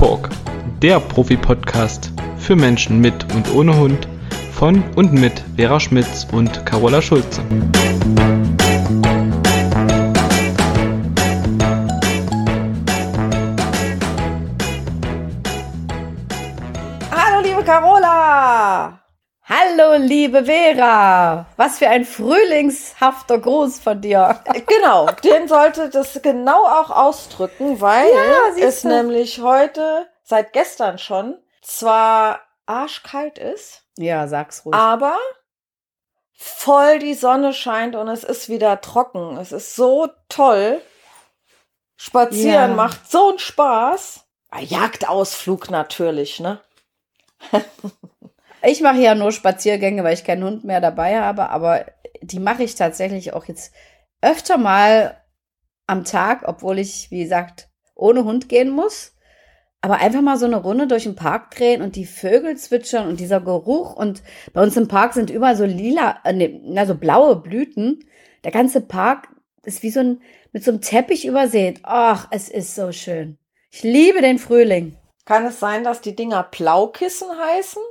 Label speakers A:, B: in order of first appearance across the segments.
A: Talk, der Profi-Podcast für Menschen mit und ohne Hund von und mit Vera Schmitz und Carola Schulze.
B: Hallo, liebe
C: Vera. Was für ein frühlingshafter Gruß von dir.
B: Genau, den sollte das genau auch ausdrücken, weil
C: Ja,
B: es
C: du.
B: nämlich heute, seit gestern schon, zwar arschkalt ist,
C: Ja, sag's ruhig.
B: aber voll die Sonne scheint und es ist wieder trocken. Es ist so toll. Spazieren
C: Ja.
B: macht so einen Spaß. Ein Jagdausflug natürlich, ne?
C: Ich mache ja nur Spaziergänge, weil ich keinen Hund mehr dabei habe, aber die mache ich tatsächlich auch jetzt öfter mal am Tag, obwohl ich, wie gesagt, ohne Hund gehen muss. Aber einfach mal so eine Runde durch den Park drehen und die Vögel zwitschern und dieser Geruch. Und bei uns im Park sind überall so lila, äh, nee, na, so blaue Blüten. Der ganze Park ist wie so ein, mit so einem Teppich übersät. Ach, es ist so schön. Ich liebe den Frühling.
B: Kann es sein, dass die Dinger Plaukissen heißen?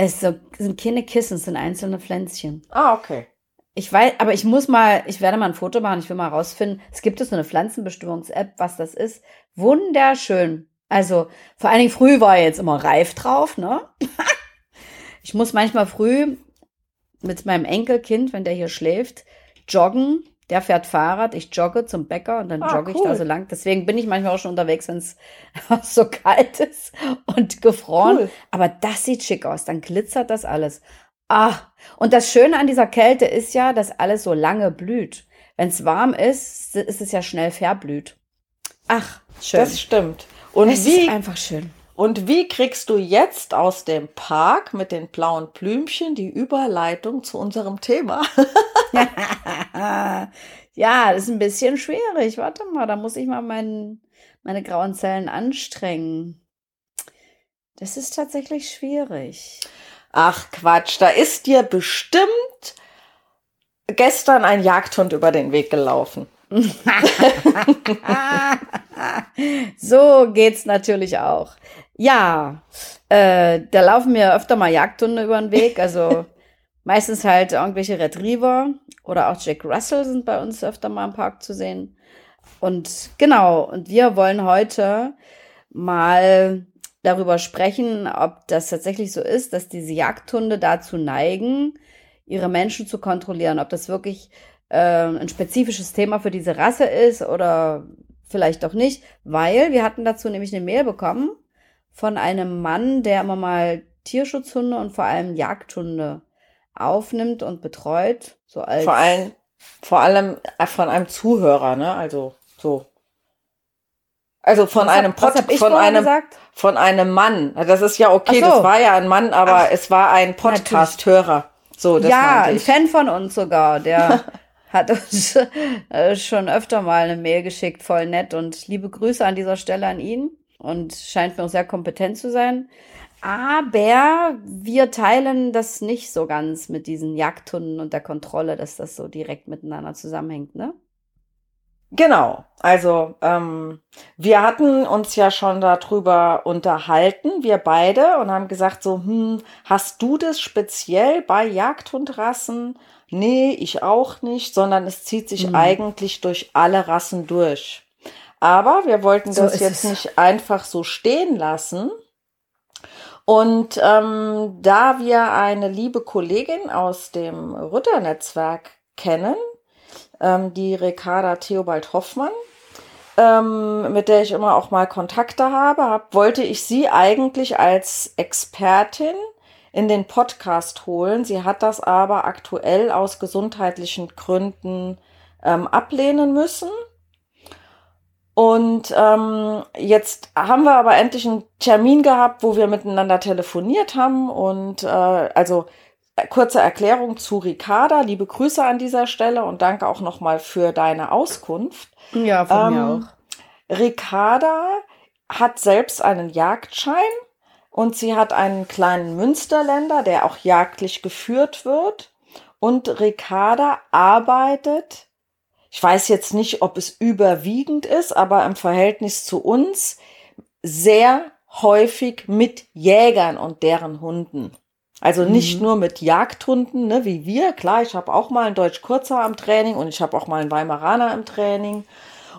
C: Es sind keine Kissen, es sind einzelne Pflänzchen.
B: Ah, okay.
C: Ich weiß, aber ich muss mal, ich werde mal ein Foto machen, ich will mal rausfinden. Es gibt so eine Pflanzenbestimmungs-App, was das ist. Wunderschön. Also, vor allen Dingen früh war jetzt immer reif drauf, ne? ich muss manchmal früh mit meinem Enkelkind, wenn der hier schläft, joggen. Der fährt Fahrrad, ich jogge zum Bäcker und dann
B: Ah,
C: jogge ich
B: cool.
C: da so lang. Deswegen bin ich manchmal auch schon unterwegs, wenn es so kalt ist und gefroren.
B: Cool.
C: Aber das sieht schick aus. Dann glitzert das alles. Ah, und das Schöne an dieser Kälte ist ja, dass alles so lange blüht. Wenn es warm ist, ist es ja schnell verblüht. Ach, schön.
B: Das stimmt. Und
C: es
B: wie,
C: ist einfach schön.
B: Und wie kriegst du jetzt aus dem Park mit den blauen Blümchen die Überleitung zu unserem Thema?
C: ja, das ist ein bisschen schwierig. Warte mal, da muss ich mal mein, meine grauen Zellen anstrengen. Das ist tatsächlich schwierig.
B: Ach Quatsch, da ist dir bestimmt gestern ein Jagdhund über den Weg gelaufen.
C: so geht's natürlich auch. Ja, äh, da laufen mir öfter mal Jagdhunde über den Weg. Also meistens halt irgendwelche Retriever oder auch Jack Russell sind bei uns öfter mal im Park zu sehen. Und genau, und wir wollen heute mal darüber sprechen, ob das tatsächlich so ist, dass diese Jagdhunde dazu neigen, ihre Menschen zu kontrollieren, ob das wirklich äh, ein spezifisches Thema für diese Rasse ist oder vielleicht doch nicht, weil wir hatten dazu nämlich eine Mail bekommen von einem Mann, der immer mal Tierschutzhunde und vor allem Jagdhunde aufnimmt und betreut, so als
B: Vor allem, vor allem äh, von einem Zuhörer, ne? Also so. Also von
C: Was
B: einem Pod,
C: hab
B: von einem
C: gesagt?
B: von einem Mann. Das ist ja okay,
C: so.
B: das war ja ein Mann, aber
C: Ach,
B: es war ein Podcast-Hörer. So, das
C: ja, ein. Fan von uns sogar, der hat uns äh, schon öfter mal eine Mail geschickt, voll nett und liebe Grüße an dieser Stelle an ihn und scheint mir auch sehr kompetent zu sein. Aber wir teilen das nicht so ganz mit diesen Jagdhunden und der Kontrolle, dass das so direkt miteinander zusammenhängt, ne?
B: Genau. Also ähm, wir hatten uns ja schon darüber unterhalten, wir beide, und haben gesagt so, hm, hast du das speziell bei Jagdhundrassen? Nee, ich auch nicht, sondern es zieht sich
C: Mhm.
B: eigentlich durch alle Rassen durch. Aber wir wollten
C: So
B: das jetzt
C: es.
B: nicht einfach so stehen lassen. Und ähm, da wir eine liebe Kollegin aus dem Rütternetzwerk kennen, ähm, die Ricarda Theobald Hoffmann, ähm, mit der ich immer auch mal Kontakte habe, hab, wollte ich sie eigentlich als Expertin in den Podcast holen. Sie hat das aber aktuell aus gesundheitlichen Gründen ähm, ablehnen müssen. Und ähm, jetzt haben wir aber endlich einen Termin gehabt, wo wir miteinander telefoniert haben. Und äh, also äh, kurze Erklärung zu Ricarda. Liebe Grüße an dieser Stelle und danke auch nochmal für deine Auskunft.
C: Ja, von mir
B: Ähm,
C: auch.
B: Ricarda hat selbst einen Jagdschein und sie hat einen kleinen Münsterländer, der auch jagdlich geführt wird. Und Ricarda arbeitet, ich weiß jetzt nicht, ob es überwiegend ist, aber im Verhältnis zu uns sehr häufig mit Jägern und deren Hunden. Also nicht
C: Mhm.
B: nur mit Jagdhunden, ne, wie wir. Klar, ich habe auch mal einen Deutsch Kurzer am Training und ich habe auch mal einen Weimaraner im Training.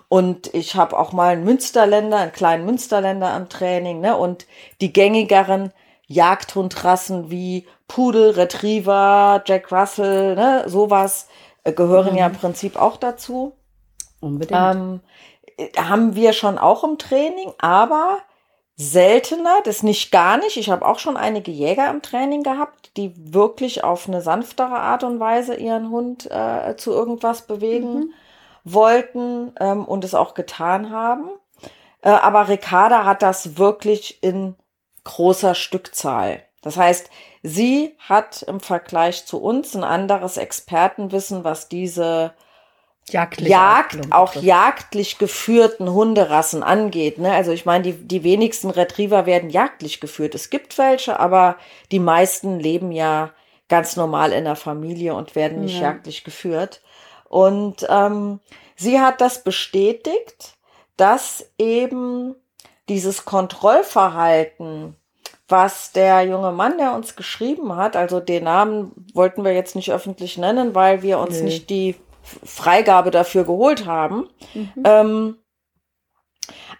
B: Und ich habe auch mal einen Münsterländer, einen kleinen Münsterländer am Training. Ne? Und die gängigeren Jagdhundrassen wie Pudel, Retriever, Jack Russell, ne, sowas äh, gehören ja im Prinzip auch dazu.
C: Unbedingt.
B: Ähm, äh, haben wir schon auch im Training, aber seltener, das nicht gar nicht. Ich habe auch schon einige Jäger im Training gehabt, die wirklich auf eine sanftere Art und Weise ihren Hund äh, zu irgendwas bewegen wollten ähm, und es auch getan haben. Äh, aber Ricarda hat das wirklich in großer Stückzahl. Das heißt, sie hat im Vergleich zu uns ein anderes Expertenwissen, was diese
C: Jagdliche
B: Jagd, auch jagdlich geführten Hunderassen angeht. Ne? Also ich meine, die, die wenigsten Retriever werden jagdlich geführt. Es gibt welche, aber die meisten leben ja ganz normal in der Familie und werden nicht
C: Ja.
B: jagdlich geführt. Und ähm, sie hat das bestätigt, dass eben dieses Kontrollverhalten, was der junge Mann, der uns geschrieben hat, also den Namen wollten wir jetzt nicht öffentlich nennen, weil wir uns
C: Nö.
B: nicht die Freigabe dafür geholt haben. Ähm,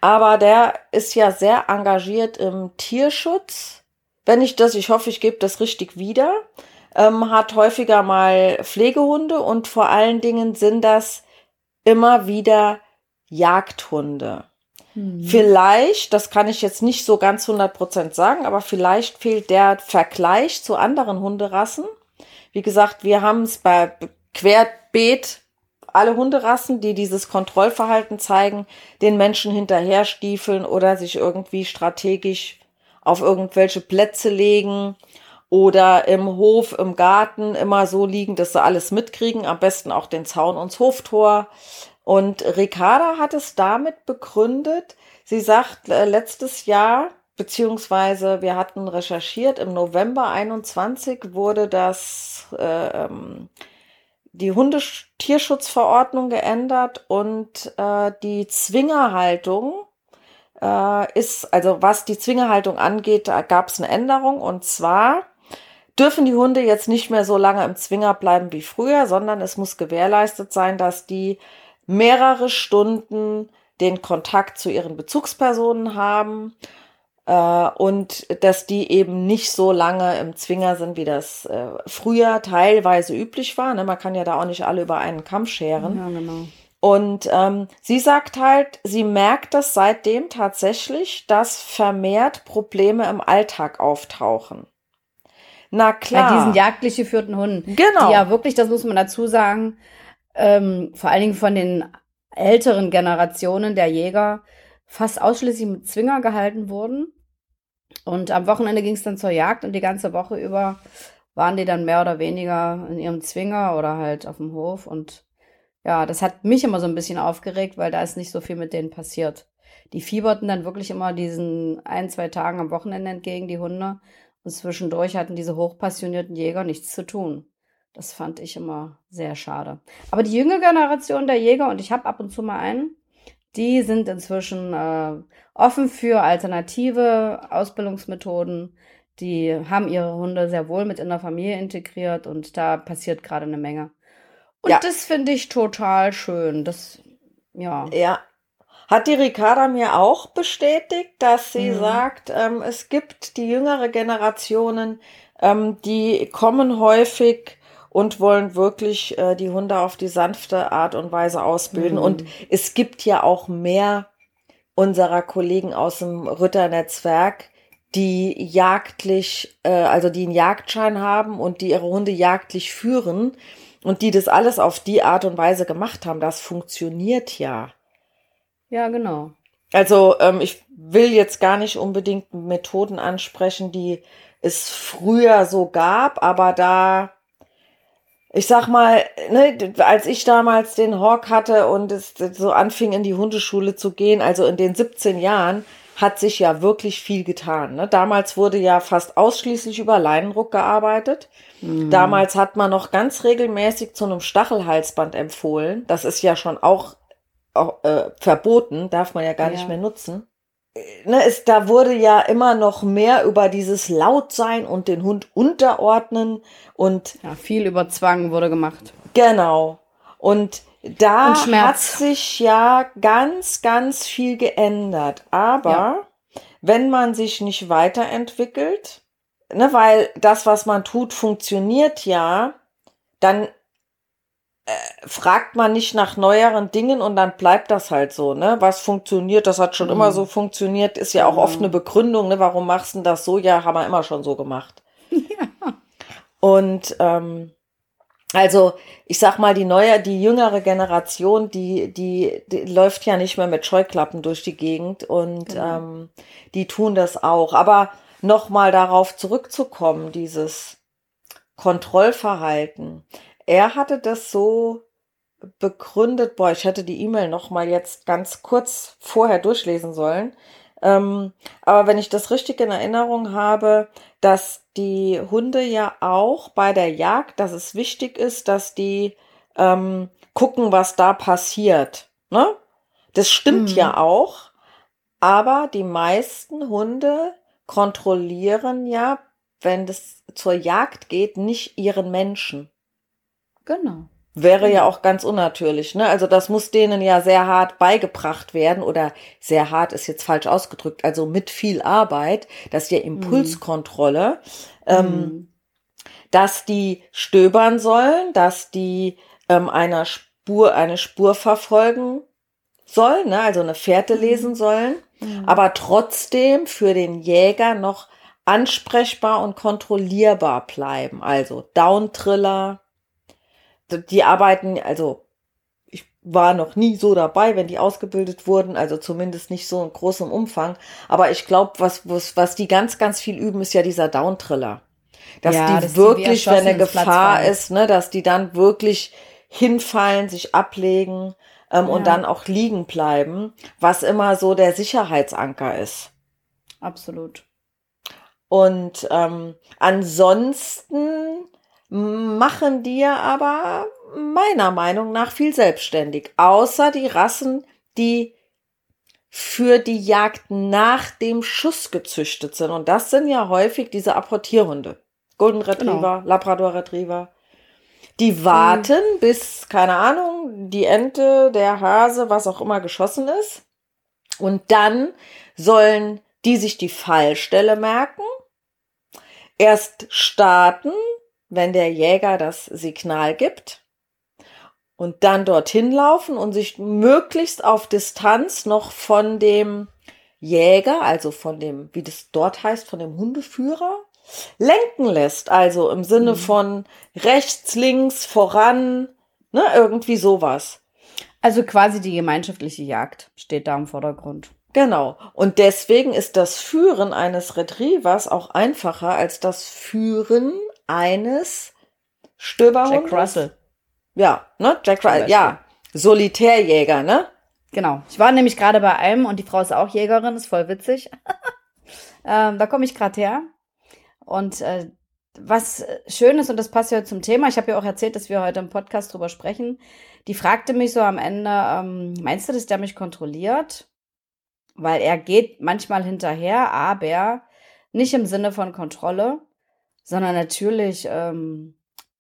B: aber der ist ja sehr engagiert im Tierschutz. Wenn ich das, ich hoffe, ich gebe das richtig wieder, ähm, hat häufiger mal Pflegehunde und vor allen Dingen sind das immer wieder Jagdhunde.
C: Mhm.
B: Vielleicht, das kann ich jetzt nicht so ganz 100% sagen, aber vielleicht fehlt der Vergleich zu anderen Hunderassen. Wie gesagt, wir haben es bei Querbeet alle Hunderassen, die dieses Kontrollverhalten zeigen, den Menschen hinterher stiefeln oder sich irgendwie strategisch auf irgendwelche Plätze legen oder im Hof, im Garten immer so liegen, dass sie alles mitkriegen, am besten auch den Zaun und das Hoftor. Und Ricarda hat es damit begründet, sie sagt, äh, letztes Jahr, beziehungsweise wir hatten recherchiert, im November 21 wurde das, äh, ähm, die Hundetierschutzverordnung geändert und äh, die Zwingerhaltung äh, ist, also was die Zwingerhaltung angeht, da gab es eine Änderung. Und zwar dürfen die Hunde jetzt nicht mehr so lange im Zwinger bleiben wie früher, sondern es muss gewährleistet sein, dass die mehrere Stunden den Kontakt zu ihren Bezugspersonen haben äh, und dass die eben nicht so lange im Zwinger sind, wie das äh, früher teilweise üblich war. Ne? Man kann ja da auch nicht alle über einen Kamm scheren.
C: Ja, genau.
B: Und ähm, sie sagt halt, sie merkt das seitdem tatsächlich, dass vermehrt Probleme im Alltag auftauchen. Na
C: Bei
B: klar.
C: diesen jagdlich geführten Hunden.
B: Genau.
C: Die ja wirklich, das muss man dazu sagen, ähm, vor allen Dingen von den älteren Generationen der Jäger fast ausschließlich mit Zwinger gehalten wurden. Und am Wochenende ging es dann zur Jagd und die ganze Woche über waren die dann mehr oder weniger in ihrem Zwinger oder halt auf dem Hof. Und ja, das hat mich immer so ein bisschen aufgeregt, weil da ist nicht so viel mit denen passiert. Die fieberten dann wirklich immer diesen ein, zwei Tagen am Wochenende entgegen, die Hunde. Und zwischendurch hatten diese hochpassionierten Jäger nichts zu tun. Das fand ich immer sehr schade. Aber die jüngere Generation der Jäger, und ich habe ab und zu mal einen, die sind inzwischen äh, offen für alternative Ausbildungsmethoden. Die haben ihre Hunde sehr wohl mit in der Familie integriert und da passiert gerade eine Menge. Und
B: Ja.
C: das finde ich total schön. Das, ja.
B: Ja. Hat die Ricarda mir auch bestätigt, dass sie
C: Mhm.
B: sagt, ähm, es gibt die jüngere Generationen, ähm, die kommen häufig und wollen wirklich äh, die Hunde auf die sanfte Art und Weise ausbilden.
C: Mhm.
B: Und es gibt ja auch mehr unserer Kollegen aus dem Ritternetzwerk, die jagdlich, äh, also die einen Jagdschein haben und die ihre Hunde jagdlich führen und die das alles auf die Art und Weise gemacht haben. Das funktioniert ja.
C: Ja, genau.
B: Also ähm, ich will jetzt gar nicht unbedingt Methoden ansprechen, die es früher so gab, aber da, ich sag mal, ne, als ich damals den Hawk hatte und es so anfing in die Hundeschule zu gehen, also in den 17 Jahren, hat sich ja wirklich viel getan. Ne? Damals wurde ja fast ausschließlich über Leinenruck gearbeitet. Damals hat man noch ganz regelmäßig zu einem Stachelhalsband empfohlen. Das ist ja schon auch, auch äh, verboten, darf man ja gar
C: Ja.
B: nicht mehr nutzen. Ne, es, da wurde ja immer noch mehr über dieses Lautsein und den Hund unterordnen und
C: ja, viel über Zwang wurde gemacht.
B: Genau. Und da und hat sich ja ganz, ganz viel geändert. Aber ja. wenn man sich nicht weiterentwickelt, ne, weil das, was man tut, funktioniert ja, dann äh, fragt man nicht nach neueren Dingen und dann bleibt das halt so, ne? Was funktioniert, das hat schon mhm. immer so funktioniert, ist ja auch mhm. oft eine Begründung, ne? Warum machst du das so? Ja, haben wir immer schon so gemacht. Ja. Und ähm, also, ich sag mal, die neue, die jüngere Generation, die, die, die läuft ja nicht mehr mit Scheuklappen durch die Gegend und genau. ähm, die tun das auch. Aber nochmal darauf zurückzukommen, dieses Kontrollverhalten er hatte das so begründet, boah, ich hätte die E-Mail noch mal jetzt ganz kurz vorher durchlesen sollen. Ähm, aber wenn ich das richtig in Erinnerung habe, dass die Hunde ja auch bei der Jagd, dass es wichtig ist, dass die ähm, gucken, was da passiert. Ne? Das stimmt mhm. ja auch, aber die meisten Hunde kontrollieren ja, wenn es zur Jagd geht, nicht ihren Menschen.
C: Genau.
B: Wäre ja auch ganz unnatürlich, ne? Also das muss denen ja sehr hart beigebracht werden oder sehr hart ist jetzt falsch ausgedrückt, also mit viel Arbeit, dass ja Impulskontrolle, mhm. ähm, dass die stöbern sollen, dass die ähm, einer Spur, eine Spur verfolgen sollen, ne? also eine Fährte mhm. lesen sollen, mhm. aber trotzdem für den Jäger noch ansprechbar und kontrollierbar bleiben. Also Downtriller, die arbeiten, also ich war noch nie so dabei, wenn die ausgebildet wurden, also zumindest nicht so in großem Umfang. Aber ich glaube, was, was, was die ganz, ganz viel üben, ist ja dieser Downtriller. Dass ja, die dass wirklich, die wenn eine Gefahr ist, ne, dass die dann wirklich hinfallen, sich ablegen ähm, ja. und dann auch liegen bleiben, was immer so der Sicherheitsanker ist.
C: Absolut.
B: Und ähm, ansonsten machen die ja aber meiner Meinung nach viel selbstständig. Außer die Rassen, die für die Jagd nach dem Schuss gezüchtet sind. Und das sind ja häufig diese Apportierhunde. Golden Retriever, genau. Labrador Retriever. Die warten, mhm. bis, keine Ahnung, die Ente, der Hase, was auch immer geschossen ist. Und dann sollen die sich die Fallstelle merken, erst starten, wenn der Jäger das Signal gibt und dann dorthin laufen und sich möglichst auf Distanz noch von dem Jäger, also von dem, wie das dort heißt, von dem Hundeführer, lenken lässt. Also im Sinne mhm. von rechts, links, voran, ne, irgendwie sowas.
C: Also quasi die gemeinschaftliche Jagd steht da im Vordergrund.
B: Genau. Und deswegen ist das Führen eines Retrievers auch einfacher als das Führen eines Stöberhundes.
C: Jack Russell.
B: Ja, ne? Jack Russell, ja. Solitärjäger, ne?
C: Genau. Ich war nämlich gerade bei einem und die Frau ist auch Jägerin, ist voll witzig. ähm, da komme ich gerade her. Und äh, was schön ist, und das passt ja zum Thema, ich habe ja auch erzählt, dass wir heute im Podcast drüber sprechen, die fragte mich so am Ende, ähm, meinst du, dass der mich kontrolliert? Weil er geht manchmal hinterher, aber nicht im Sinne von Kontrolle, sondern natürlich, ähm,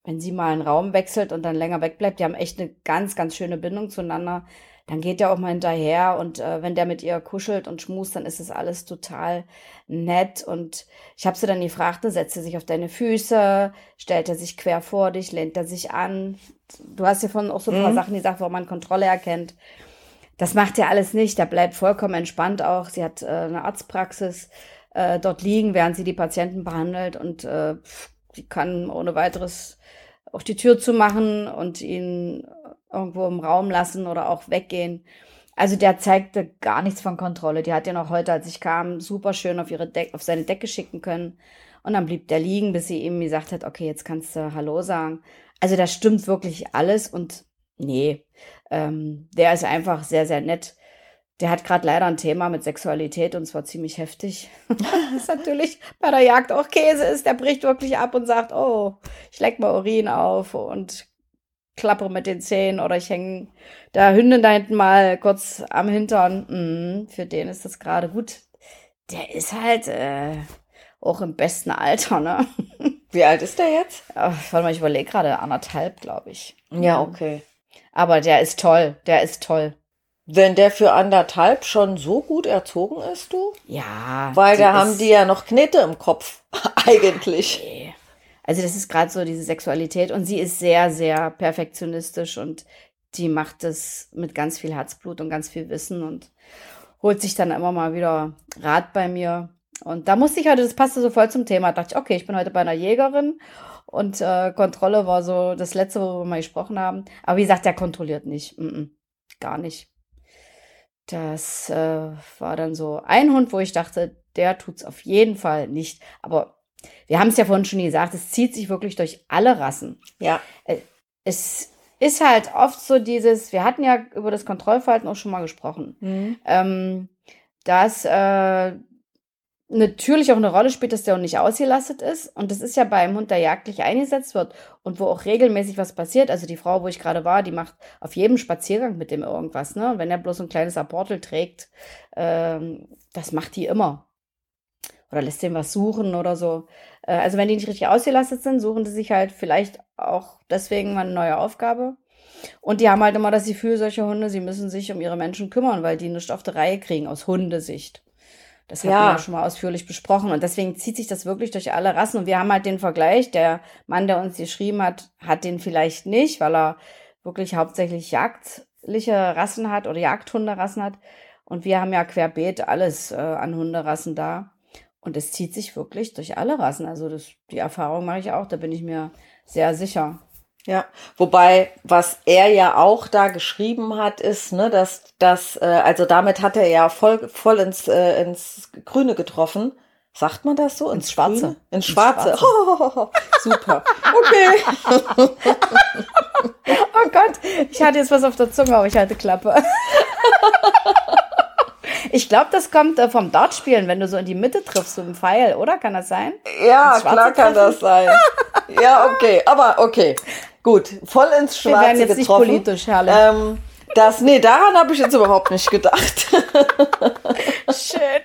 C: wenn sie mal einen Raum wechselt und dann länger wegbleibt, die haben echt eine ganz, ganz schöne Bindung zueinander, dann geht der auch mal hinterher und äh, wenn der mit ihr kuschelt und schmust, dann ist es alles total nett und ich habe sie dann gefragt, setzt er sich auf deine Füße, stellt er sich quer vor dich, lehnt er sich an. Du hast ja von auch so ein paar mhm. Sachen gesagt, wo man Kontrolle erkennt. Das macht er alles nicht, der bleibt vollkommen entspannt auch. Sie hat äh, eine Arztpraxis, äh, dort liegen, während sie die Patienten behandelt und äh, sie kann ohne weiteres auch die Tür zumachen und ihn irgendwo im Raum lassen oder auch weggehen. Also der zeigte gar nichts von Kontrolle. Die hat ja noch heute, als ich kam, super schön auf ihre Deck, auf seine Decke schicken können. Und dann blieb der liegen, bis sie ihm gesagt hat, okay, jetzt kannst du Hallo sagen. Also da stimmt wirklich alles und nee, ähm, der ist einfach sehr, sehr nett. Der hat gerade leider ein Thema mit Sexualität und zwar ziemlich heftig. das ist natürlich bei der Jagd auch Käse ist. Der bricht wirklich ab und sagt, oh, ich leck mal Urin auf und klappe mit den Zähnen oder ich hänge der Hündin da hinten mal kurz am Hintern. Mhm, für den ist das gerade gut. Der ist halt äh, auch im besten Alter, ne?
B: Wie alt ist der jetzt?
C: Ach, warte mal, ich überlege gerade anderthalb, glaube ich.
B: Ja, okay.
C: Aber der ist toll, der ist toll.
B: Wenn der für anderthalb schon so gut erzogen ist, du?
C: Ja.
B: Weil da haben die ja noch Knete im Kopf. Eigentlich.
C: Nee. Also das ist gerade so diese Sexualität und sie ist sehr, sehr perfektionistisch und die macht das mit ganz viel Herzblut und ganz viel Wissen und holt sich dann immer mal wieder Rat bei mir. Und da musste ich heute, das passte so voll zum Thema, dachte ich, okay, ich bin heute bei einer Jägerin und äh, Kontrolle war so das Letzte, worüber wir mal gesprochen haben. Aber wie gesagt, der kontrolliert nicht. Mm -mm, gar nicht. Das äh, war dann so ein Hund, wo ich dachte, der tut's auf jeden Fall nicht. Aber wir haben es ja vorhin schon gesagt, es zieht sich wirklich durch alle Rassen.
B: Ja.
C: Es ist halt oft so dieses, wir hatten ja über das Kontrollverhalten auch schon mal gesprochen,
B: Mhm.
C: ähm, dass äh, natürlich auch eine Rolle spielt, dass der Hund nicht ausgelastet ist. Und das ist ja bei einem Hund, der jagdlich eingesetzt wird und wo auch regelmäßig was passiert. Also die Frau, wo ich gerade war, die macht auf jedem Spaziergang mit dem irgendwas. Ne? Und wenn er bloß ein kleines Apportel trägt, ähm, das macht die immer. Oder lässt den was suchen oder so. Äh, also wenn die nicht richtig ausgelastet sind, suchen die sich halt vielleicht auch deswegen mal eine neue Aufgabe. Und die haben halt immer das Gefühl, solche Hunde, sie müssen sich um ihre Menschen kümmern, weil die nichts auf die Reihe kriegen, aus Hundesicht. Das haben
B: Ja.
C: wir ja schon mal ausführlich besprochen. Und deswegen zieht sich das wirklich durch alle Rassen. Und wir haben halt den Vergleich, der Mann, der uns geschrieben hat, hat den vielleicht nicht, weil er wirklich hauptsächlich jagdliche Rassen hat oder Jagdhunderassen hat. Und wir haben ja querbeet alles äh, an Hunderassen da. Und es zieht sich wirklich durch alle Rassen. Also das, die Erfahrung mache ich auch, da bin ich mir sehr sicher.
B: Ja, wobei, was er ja auch da geschrieben hat, ist, ne, dass das, äh, also damit hat er ja voll, voll ins, äh, ins Grüne getroffen. Sagt man das so?
C: Ins Schwarze.
B: Grüne? Ins
C: Ins
B: Schwarze.
C: Schwarze.
B: Super. Okay.
C: Oh Gott, ich hatte jetzt was auf der Zunge, aber ich halte Klappe. Ich glaube, das kommt äh, vom Dartspielen, wenn du so in die Mitte triffst, so im Pfeil, oder? Kann das sein?
B: Ja,
C: Ins Schwarze
B: klar kann das sein. Ja, okay. Aber okay. Gut. Voll ins
C: Wir
B: Schwarze
C: werden jetzt nicht
B: getroffen.
C: politisch, herrlich.
B: Ähm, das, nee, daran habe ich jetzt überhaupt nicht gedacht.
C: Schön.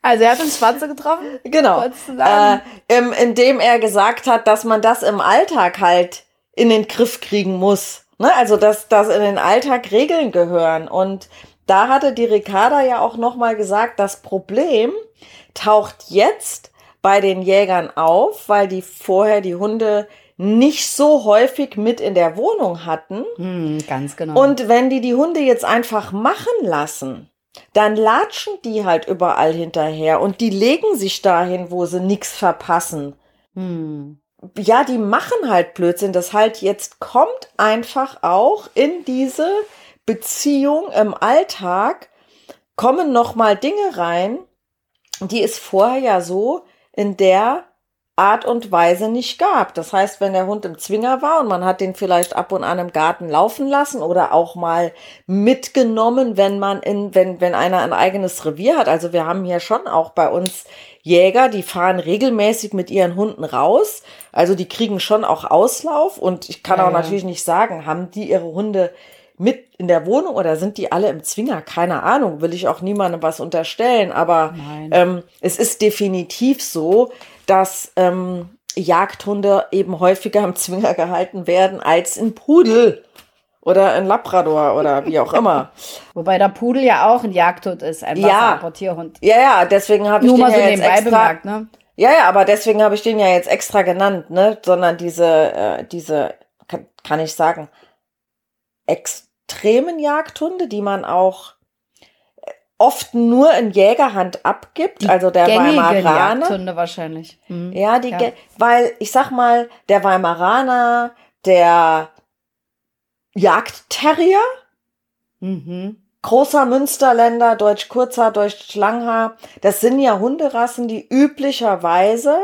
C: Also er hat ins Schwarze getroffen?
B: Genau. Äh, ähm, indem er gesagt hat, dass man das im Alltag halt in den Griff kriegen muss. Ne? Also, dass, dass in den Alltag Regeln gehören. Und da hatte die Ricarda ja auch nochmal gesagt, das Problem taucht jetzt bei den Jägern auf, weil die vorher die Hunde nicht so häufig mit in der Wohnung hatten.
C: Hm, ganz genau.
B: Und wenn die die Hunde jetzt einfach machen lassen, dann latschen die halt überall hinterher und die legen sich dahin, wo sie nichts verpassen.
C: hm.
B: Ja, die machen halt Blödsinn. Das halt jetzt kommt einfach auch in diese Beziehung im Alltag kommen noch mal Dinge rein, die es vorher ja so in der Art und Weise nicht gab. Das heißt, wenn der Hund im Zwinger war und man hat den vielleicht ab und an im Garten laufen lassen oder auch mal mitgenommen, wenn man in, wenn, wenn einer ein eigenes Revier hat. Also wir haben hier schon auch bei uns Jäger, die fahren regelmäßig mit ihren Hunden raus. Also die kriegen schon auch Auslauf und ich kann
C: Ja,
B: auch
C: ja.
B: natürlich nicht sagen, haben die ihre Hunde mit in der Wohnung oder sind die alle im Zwinger? Keine Ahnung, will ich auch niemandem was unterstellen, aber ähm, es ist definitiv so, dass ähm, Jagdhunde eben häufiger im Zwinger gehalten werden als ein Pudel oder ein Labrador oder wie auch immer.
C: Wobei der Pudel ja auch ein Jagdhund ist, ein
B: Ja.
C: Wasserapportierhund.
B: Ja, ja, deswegen habe ich
C: Nur
B: den
C: mal so
B: ja jetzt extra.
C: bemerkt, ne?
B: Ja, ja, aber deswegen habe ich den ja jetzt extra genannt, ne? Sondern diese, äh, diese, kann, kann ich sagen, extremen Jagdhunde, die man auch oft nur in Jägerhand abgibt, also der Weimaraner.
C: Jagdhunde wahrscheinlich. Hm.
B: Ja, die,
C: Ja.
B: Weil ich sag mal, der Weimaraner, der Jagdterrier,
C: Mhm.
B: großer Münsterländer, Deutsch Kurzer, Deutsch Langhaar, das sind ja Hunderassen, die üblicherweise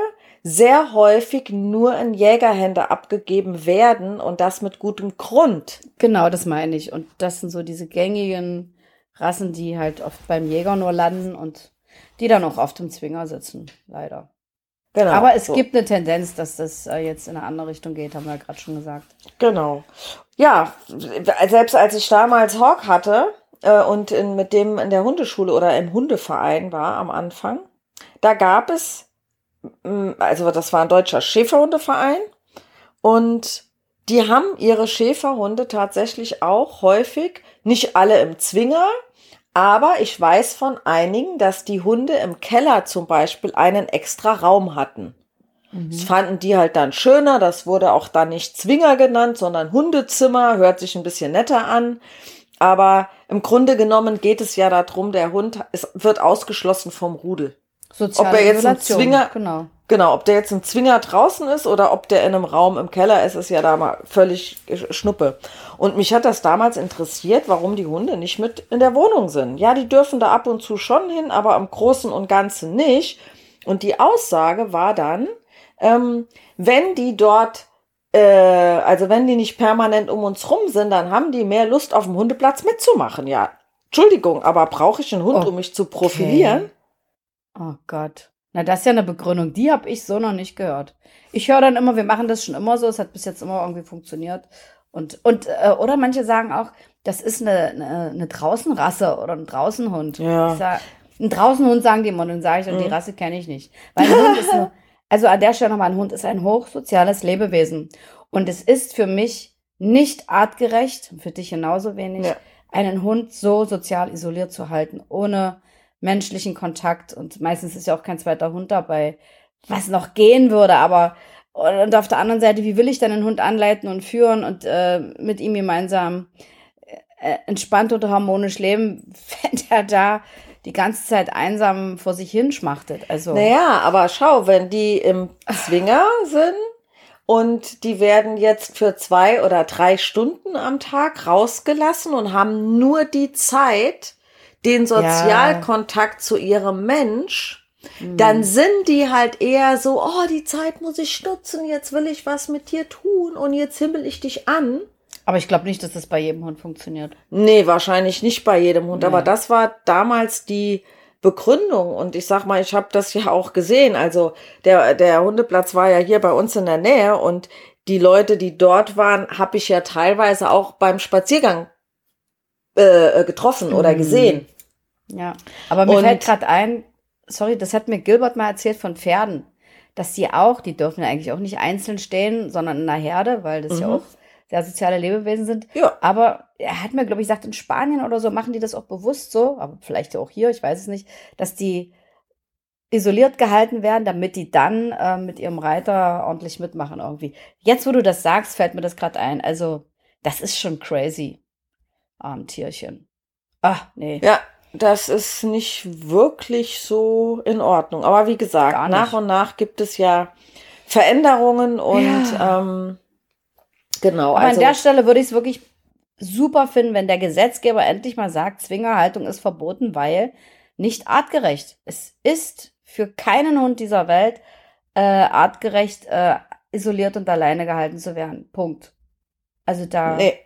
B: sehr häufig nur in Jägerhände abgegeben werden und das mit gutem Grund.
C: Genau, das meine ich. Und das sind so diese gängigen Rassen, die halt oft beim Jäger nur landen und die dann auch oft im Zwinger sitzen, leider. Genau. Aber es so. gibt eine Tendenz, dass das äh, jetzt in eine andere Richtung geht, haben wir ja gerade schon gesagt.
B: Genau. Ja, selbst als ich damals Hawk hatte äh, und in, mit dem in der Hundeschule oder im Hundeverein war am Anfang, da gab es, also das war ein deutscher Schäferhundeverein und die haben ihre Schäferhunde tatsächlich auch häufig, nicht alle im Zwinger, aber ich weiß von einigen, dass die Hunde im Keller zum Beispiel einen extra Raum hatten. Mhm. Das fanden die halt dann schöner. Das wurde auch dann nicht Zwinger genannt, sondern Hundezimmer. Hört sich ein bisschen netter an. Aber im Grunde genommen geht es ja darum, der Hund ist, wird ausgeschlossen vom Rudel.
C: Soziale ob er jetzt ein Zwinger,
B: genau. Genau, ob der jetzt ein Zwinger draußen ist oder ob der in einem Raum im Keller ist, ist ja da mal völlig Schnuppe. Und mich hat das damals interessiert, warum die Hunde nicht mit in der Wohnung sind. Ja, die dürfen da ab und zu schon hin, aber im Großen und Ganzen nicht. Und die Aussage war dann, ähm, wenn die dort äh, also wenn die nicht permanent um uns rum sind, dann haben die mehr Lust auf dem Hundeplatz mitzumachen. Ja, Entschuldigung, aber brauche ich einen Hund, okay. um mich zu profilieren?
C: Oh Gott. Na, das ist ja eine Begründung, die habe ich so noch nicht gehört. Ich höre dann immer, wir machen das schon immer so, es hat bis jetzt immer irgendwie funktioniert. Und, und äh, oder manche sagen auch, das ist eine, eine, eine Draußenrasse oder ein Draußenhund. Ja. Sag, ein Draußenhund sagen die immer, und dann sage ich, und mhm. die Rasse kenne ich nicht. Weil ein Hund ist eine, also an der Stelle nochmal, ein Hund ist ein hochsoziales Lebewesen. Und es ist für mich nicht artgerecht, für dich genauso wenig, ja. einen Hund so sozial isoliert zu halten, ohne menschlichen Kontakt und meistens ist ja auch kein zweiter Hund dabei, was noch gehen würde, aber und auf der anderen Seite, wie will ich dann einen Hund anleiten und führen und äh, mit ihm gemeinsam äh, entspannt oder harmonisch leben, wenn der da die ganze Zeit einsam vor sich hinschmachtet. Also
B: naja, aber schau, wenn die im Zwinger sind und die werden jetzt für zwei oder drei Stunden am Tag rausgelassen und haben nur die Zeit, den Sozialkontakt ja. zu ihrem Mensch, mhm. dann sind die halt eher so, oh, die Zeit muss ich nutzen, jetzt will ich was mit dir tun und jetzt himmel ich dich an.
C: Aber ich glaube nicht, dass das bei jedem Hund funktioniert.
B: Nee, wahrscheinlich nicht bei jedem Hund. Nee. Aber das war damals die Begründung. Und ich sag mal, ich habe das ja auch gesehen. Also der, der Hundeplatz war ja hier bei uns in der Nähe und die Leute, die dort waren, habe ich ja teilweise auch beim Spaziergang äh, äh, getroffen oder mhm. gesehen.
C: Ja, aber mir und, fällt gerade ein, sorry, das hat mir Gilbert mal erzählt von Pferden, dass sie auch, die dürfen ja eigentlich auch nicht einzeln stehen, sondern in einer Herde, weil das mhm. ja auch sehr soziale Lebewesen sind. Ja. Aber er hat mir, glaube ich, gesagt, in Spanien oder so machen die das auch bewusst so, aber vielleicht auch hier, ich weiß es nicht, dass die isoliert gehalten werden, damit die dann äh, mit ihrem Reiter ordentlich mitmachen irgendwie. Jetzt, wo du das sagst, fällt mir das gerade ein. Also, das ist schon crazy armen Tierchen.
B: Ah, nee. Ja, das ist nicht wirklich so in Ordnung. Aber wie gesagt, nach und nach gibt es ja Veränderungen und ja. ähm, genau.
C: Aber also, an der Stelle würde ich es wirklich super finden, wenn der Gesetzgeber endlich mal sagt, Zwingerhaltung ist verboten, weil nicht artgerecht. Es ist für keinen Hund dieser Welt äh, artgerecht, äh, isoliert und alleine gehalten zu werden. Punkt. Also da. Nee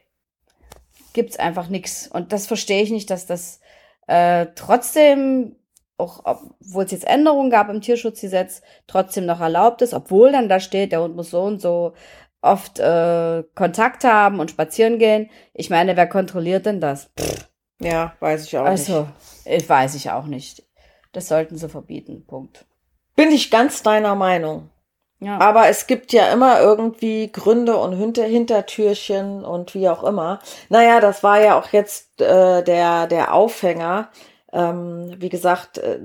C: gibt's einfach nichts. Und das verstehe ich nicht, dass das äh, trotzdem, auch obwohl es jetzt Änderungen gab im Tierschutzgesetz, trotzdem noch erlaubt ist, obwohl dann da steht, der Hund muss so und so oft äh, Kontakt haben und spazieren gehen. Ich meine, wer kontrolliert denn das? Pff.
B: Ja, weiß ich auch
C: also, nicht. Also, weiß ich auch nicht. Das sollten sie verbieten. Punkt.
B: Bin ich ganz deiner Meinung. Ja. Aber es gibt ja immer irgendwie Gründe und Hinter Hintertürchen und wie auch immer. Naja, das war ja auch jetzt äh, der, der Aufhänger, ähm, wie gesagt, äh,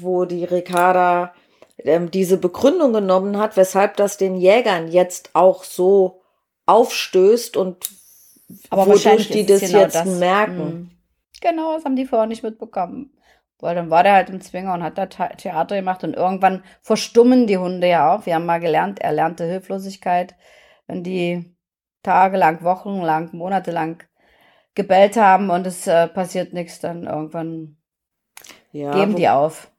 B: wo die Ricarda ähm, diese Begründung genommen hat, weshalb das den Jägern jetzt auch so aufstößt und
C: Aber wodurch die das genau jetzt das.
B: merken. Mhm.
C: Genau, das haben die vorher nicht mitbekommen. Weil dann war der halt im Zwinger und hat da Theater gemacht und irgendwann verstummen die Hunde ja auch. Wir haben mal gelernt, erlernte Hilflosigkeit. Wenn die tagelang, wochenlang, monatelang gebellt haben und es äh, passiert nichts, dann irgendwann ja, geben die auf.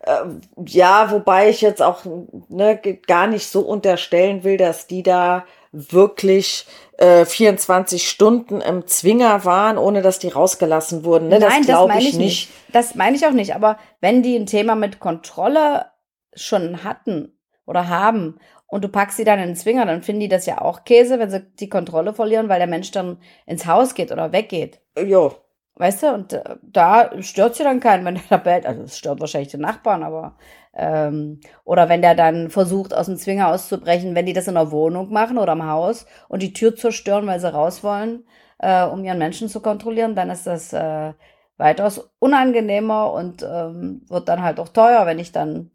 B: Äh, ja, wobei ich jetzt auch ne, gar nicht so unterstellen will, dass die da wirklich äh, 24 Stunden im Zwinger waren, ohne dass die rausgelassen wurden. Ne?
C: Nein, das, das meine ich nicht. nicht. Das meine ich auch nicht. Aber wenn die ein Thema mit Kontrolle schon hatten oder haben und du packst sie dann in den Zwinger, dann finden die das ja auch Käse, wenn sie die Kontrolle verlieren, weil der Mensch dann ins Haus geht oder weggeht.
B: Jo.
C: Weißt du, und äh, da stört sie dann keinen, wenn der da bellt. Also es stört wahrscheinlich den Nachbarn, aber ähm, oder wenn der dann versucht, aus dem Zwinger auszubrechen, wenn die das in der Wohnung machen oder im Haus und die Tür zerstören, weil sie raus wollen, äh, um ihren Menschen zu kontrollieren, dann ist das äh, weitaus unangenehmer und ähm, wird dann halt auch teuer, wenn ich dann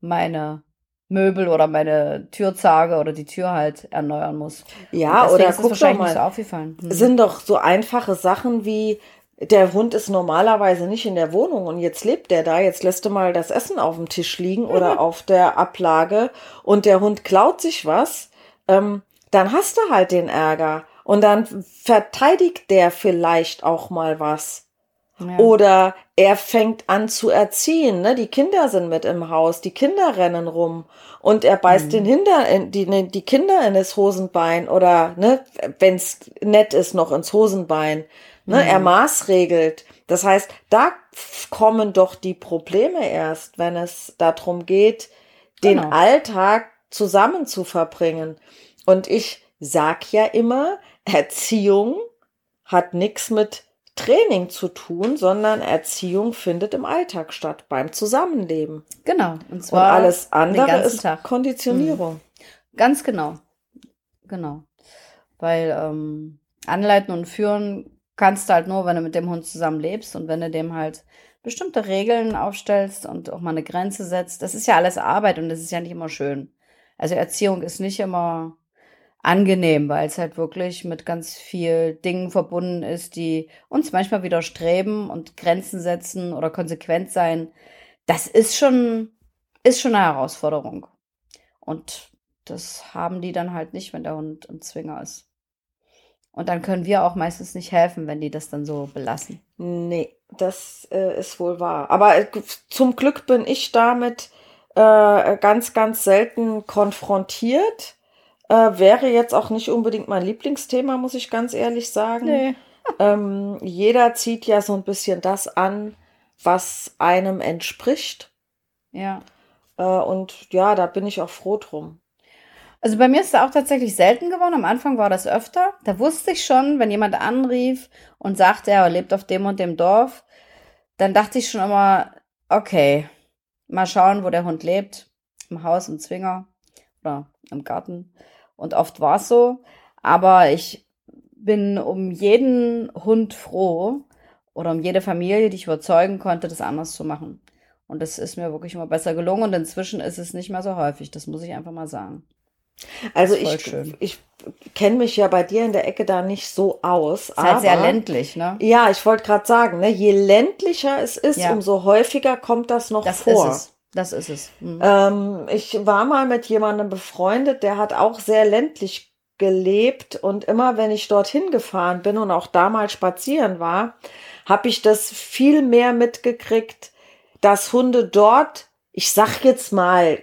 C: meine Möbel oder meine Türzage oder die Tür halt erneuern muss.
B: Ja, oder guck doch mal.
C: nicht so aufgefallen. Hm.
B: sind doch so einfache Sachen wie der Hund ist normalerweise nicht in der Wohnung und jetzt lebt der da, jetzt lässt du mal das Essen auf dem Tisch liegen oder auf der Ablage und der Hund klaut sich was, ähm, dann hast du halt den Ärger und dann verteidigt der vielleicht auch mal was.
C: ja.
B: Oder er fängt an zu erziehen, ne? Die Kinder sind mit im Haus, die Kinder rennen rum und er beißt
C: Mhm.
B: den Hinder in, die, ne, die Kinder in das Hosenbein oder, ne, wenn's nett ist, noch ins Hosenbein. Ne?
C: Mhm.
B: Er maßregelt. Das heißt, da kommen doch die Probleme erst, wenn es darum geht, den
C: Genau.
B: Alltag zusammen zu verbringen. Und ich sag ja immer, Erziehung hat nichts mit Training zu tun, sondern Erziehung findet im Alltag statt, beim Zusammenleben.
C: Genau. Und
B: Und
C: zwar
B: alles
C: den
B: andere ist
C: Tag.
B: Konditionierung.
C: Ganz genau. Genau. Weil ähm, anleiten und führen kannst du halt nur, wenn du mit dem Hund zusammen lebst und wenn du dem halt bestimmte Regeln aufstellst und auch mal eine Grenze setzt. Das ist ja alles Arbeit und das ist ja nicht immer schön. Also Erziehung ist nicht immer angenehm, weil es halt wirklich mit ganz viel Dingen verbunden ist, die uns manchmal widerstreben und Grenzen setzen oder konsequent sein. Das ist schon, ist schon eine Herausforderung. Und das haben die dann halt nicht, wenn der Hund im Zwinger ist. Und dann können wir auch meistens nicht helfen, wenn die das dann so belassen.
B: Nee, das äh, ist wohl wahr. Aber äh, zum Glück bin ich damit äh, ganz, ganz selten konfrontiert. Äh, wäre jetzt auch nicht unbedingt mein Lieblingsthema, muss ich ganz ehrlich sagen. Ähm, jeder zieht ja so ein bisschen das an, was einem entspricht.
C: Ja.
B: Äh, und ja, da bin ich auch froh drum.
C: Also bei mir ist es auch tatsächlich selten geworden. Am Anfang war das öfter. Da wusste ich schon, wenn jemand anrief und sagte, er lebt auf dem und dem Dorf, dann dachte ich schon immer, okay, mal schauen, wo der Hund lebt. Im Haus, im Zwinger oder im Garten. Und oft war es so. Aber ich bin um jeden Hund froh oder um jede Familie, die ich überzeugen konnte, das anders zu machen. Und das ist mir wirklich immer besser gelungen. Und inzwischen ist es nicht mehr so häufig. Das muss ich einfach mal sagen.
B: Also ich,
C: schön.
B: ich kenne mich ja bei dir in der Ecke da nicht so aus.
C: Ist halt sehr
B: aber-
C: ländlich, ne?
B: Ja, ich wollte gerade sagen, ne, je ländlicher es ist,
C: Ja.
B: umso häufiger kommt das noch
C: Das
B: vor.
C: ist es. Das ist es. Mhm.
B: Ähm, ich war mal mit jemandem befreundet, der hat auch sehr ländlich gelebt und immer wenn ich dorthin gefahren bin und auch da mal spazieren war, habe ich das viel mehr mitgekriegt, dass Hunde dort, ich sag jetzt mal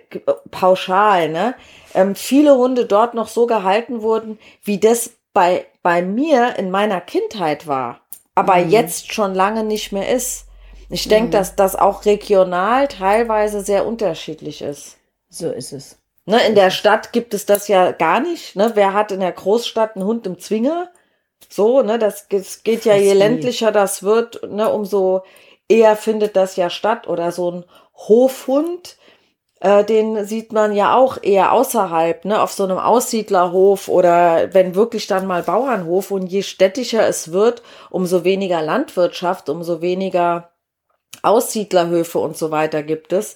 B: pauschal, ne, ähm, viele Hunde dort noch so gehalten wurden, wie das bei, bei mir in meiner Kindheit war, aber
C: Mhm.
B: jetzt schon lange nicht mehr ist. Ich denke,
C: Mhm.
B: dass das auch regional teilweise sehr unterschiedlich ist.
C: So ist es.
B: Ne, in der Stadt gibt es das ja gar nicht. Ne? Wer hat in der Großstadt einen Hund im Zwinger? So, ne, das, das geht ja, je ländlicher das wird, ne, umso eher findet das ja statt. Oder so ein Hofhund, äh, den sieht man ja auch eher außerhalb, ne, auf so einem Aussiedlerhof oder wenn wirklich dann mal Bauernhof. Und je städtischer es wird, umso weniger Landwirtschaft, umso weniger Aussiedlerhöfe und so weiter gibt es.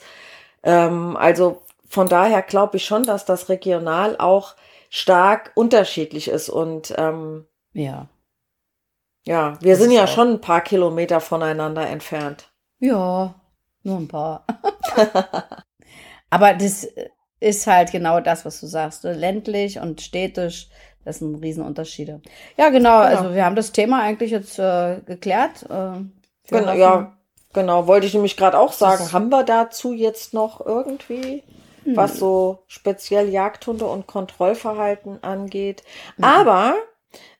B: Ähm, also von daher glaube ich schon, dass das regional auch stark unterschiedlich ist. Und ähm,
C: Ja.
B: ja, wir
C: Das
B: sind ja
C: auch-
B: schon ein paar Kilometer voneinander entfernt.
C: Ja, nur ein paar. Aber das ist halt genau das, was du sagst. ne? Ländlich und städtisch, das sind Riesenunterschiede. Ja, genau. Also wir haben das Thema eigentlich jetzt äh, geklärt. Äh,
B: Genau, ja, genau. Wollte ich nämlich gerade auch sagen.
C: Das-
B: Haben wir dazu jetzt noch irgendwie,
C: Hm.
B: was so speziell Jagdhunde und Kontrollverhalten angeht?
C: Mhm.
B: Aber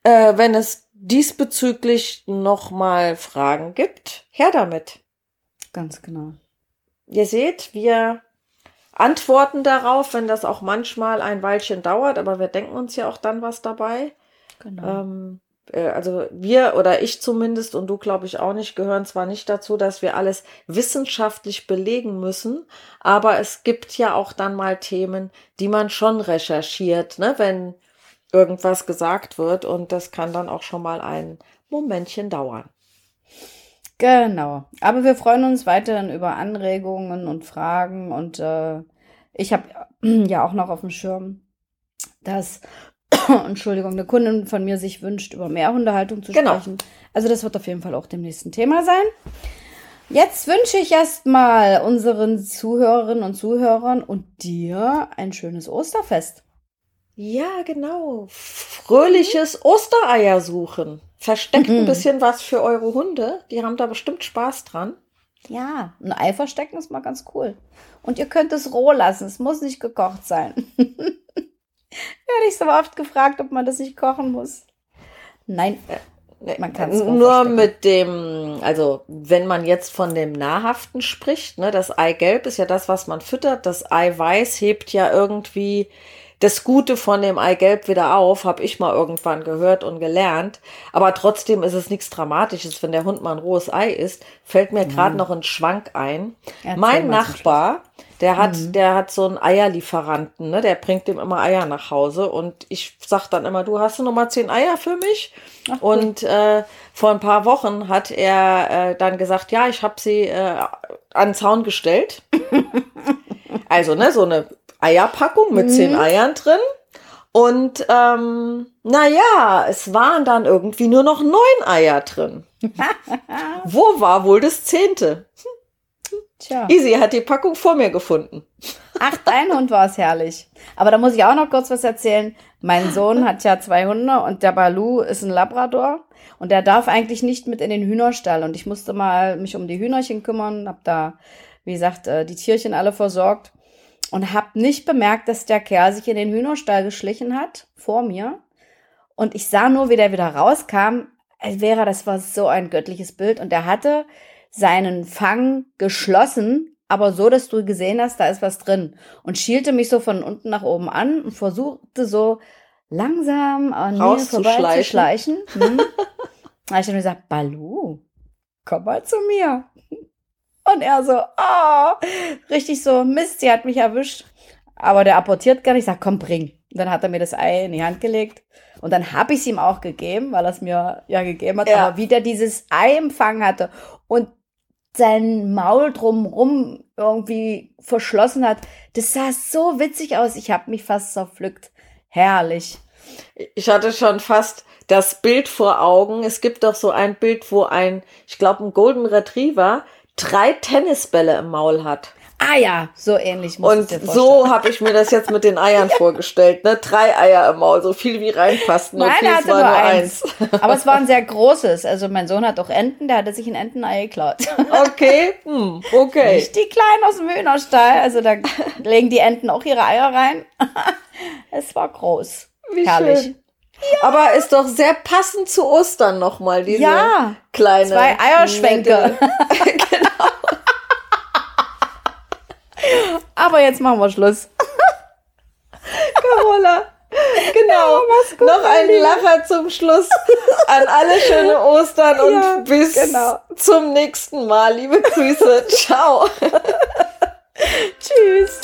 B: äh, wenn es diesbezüglich noch mal Fragen gibt, her damit.
C: Ganz genau.
B: Ihr seht, wir antworten darauf, wenn das auch manchmal ein Weilchen dauert, aber wir denken uns ja auch dann was dabei.
C: Genau.
B: Ähm, äh, also wir oder ich zumindest und du glaube ich auch nicht gehören zwar nicht dazu, dass wir alles wissenschaftlich belegen müssen, aber es gibt ja auch dann mal Themen, die man schon recherchiert, ne, wenn irgendwas gesagt wird und das kann dann auch schon mal ein Momentchen dauern.
C: Genau. Aber wir freuen uns weiterhin über Anregungen und Fragen. Und äh, ich habe ja auch noch auf dem Schirm, dass, Entschuldigung, eine Kundin von mir sich wünscht, über mehr Hundehaltung zu
B: Genau.
C: sprechen. Also das wird auf jeden Fall auch dem nächsten Thema sein. Jetzt wünsche ich erstmal unseren Zuhörerinnen und Zuhörern und dir ein schönes Osterfest.
B: Ja, genau. Fröhliches Ostereier suchen. Versteckt ein
C: Mhm.
B: bisschen was für eure Hunde. Die haben da bestimmt Spaß dran.
C: Ja, ein Ei verstecken ist mal ganz cool. Und ihr könnt es roh lassen. Es muss nicht gekocht sein. Werde ich so oft gefragt, ob man das nicht kochen muss. Nein.
B: Nee,
C: Man kann's roh
B: nur
C: verstecken.
B: mit dem, also wenn man jetzt von dem Nahrhaften spricht, ne, das Eigelb ist ja das, was man füttert. Das Eiweiß hebt ja irgendwie das Gute von dem Eigelb wieder auf, habe ich mal irgendwann gehört und gelernt. Aber trotzdem ist es nichts Dramatisches, wenn der Hund mal ein rohes Ei isst. Fällt mir gerade noch ein Schwank ein.
C: Erzähl
B: mein Nachbar, der hat, der hat so einen Eierlieferanten, ne? Der bringt dem immer Eier nach Hause und ich sag dann immer, du hast du noch mal zehn Eier für mich?
C: Ach.
B: Und äh, vor ein paar Wochen hat er äh, dann gesagt, ja, ich habe sie äh, an den Zaun gestellt. also ne, so eine Eierpackung mit zehn Eiern drin. Und ähm, naja, es waren dann irgendwie nur noch neun Eier drin. Wo war wohl das zehnte?
C: Tja.
B: Easy hat die Packung vor mir gefunden.
C: Ach, dein Hund war es herrlich. Aber da muss ich auch noch kurz was erzählen. Mein Sohn hat ja zwei Hunde und der Balu ist ein Labrador und der darf eigentlich nicht mit in den Hühnerstall. Und ich musste mal mich um die Hühnerchen kümmern, hab da, wie gesagt, äh, die Tierchen alle versorgt und hab nicht bemerkt, dass der Kerl sich in den Hühnerstall geschlichen hat vor mir. Und ich sah nur, wie der wieder rauskam. Als wäre das war so ein göttliches Bild und er hatte seinen Fang geschlossen, aber so, dass du gesehen hast, da ist was drin. Und schielte mich so von unten nach oben an und versuchte so langsam an mir vorbeizuschleichen. Hm. Da hab ich dann gesagt, Balu, komm mal zu mir. Und er so, oh, richtig so, Mist, sie hat mich erwischt. Aber der apportiert gar nicht, ich sag, komm, bring. Und dann hat er mir das Ei in die Hand gelegt. Und dann habe ich es ihm auch gegeben, weil er es mir ja gegeben hat.
B: Ja.
C: Aber wie der dieses Ei empfangen hatte und sein Maul drumrum irgendwie verschlossen hat, das sah so witzig aus. Ich habe mich fast zerpflückt. Herrlich.
B: Ich hatte schon fast das Bild vor Augen. Es gibt doch so ein Bild, wo ein, ich glaube, ein Golden Retriever drei Tennisbälle im Maul hat.
C: Ah ja, so ähnlich muss
B: Und so habe ich mir das jetzt mit den Eiern vorgestellt. Ne? Drei Eier im Maul, so viel wie reinpasst. Nur
C: Nein,
B: okay,
C: er hatte
B: nur
C: eins.
B: eins.
C: Aber es war ein sehr großes. Also mein Sohn hat auch Enten, der hatte sich ein Entenei geklaut.
B: Okay, hm, okay.
C: Nicht die Kleinen aus dem Hühnerstall. Also da legen die Enten auch ihre Eier rein. es war groß.
B: Wie
C: Herrlich.
B: schön. Aber ist doch sehr passend zu Ostern nochmal, diese
C: Ja,
B: kleine.
C: zwei Eierschwenke.
B: nette-
C: Aber jetzt machen wir Schluss.
B: Carola. Genau. Noch ein Lacher zum Schluss. An alle schöne Ostern und
C: Ja,
B: bis
C: genau.
B: zum nächsten Mal. Liebe Grüße. Ciao.
C: Tschüss.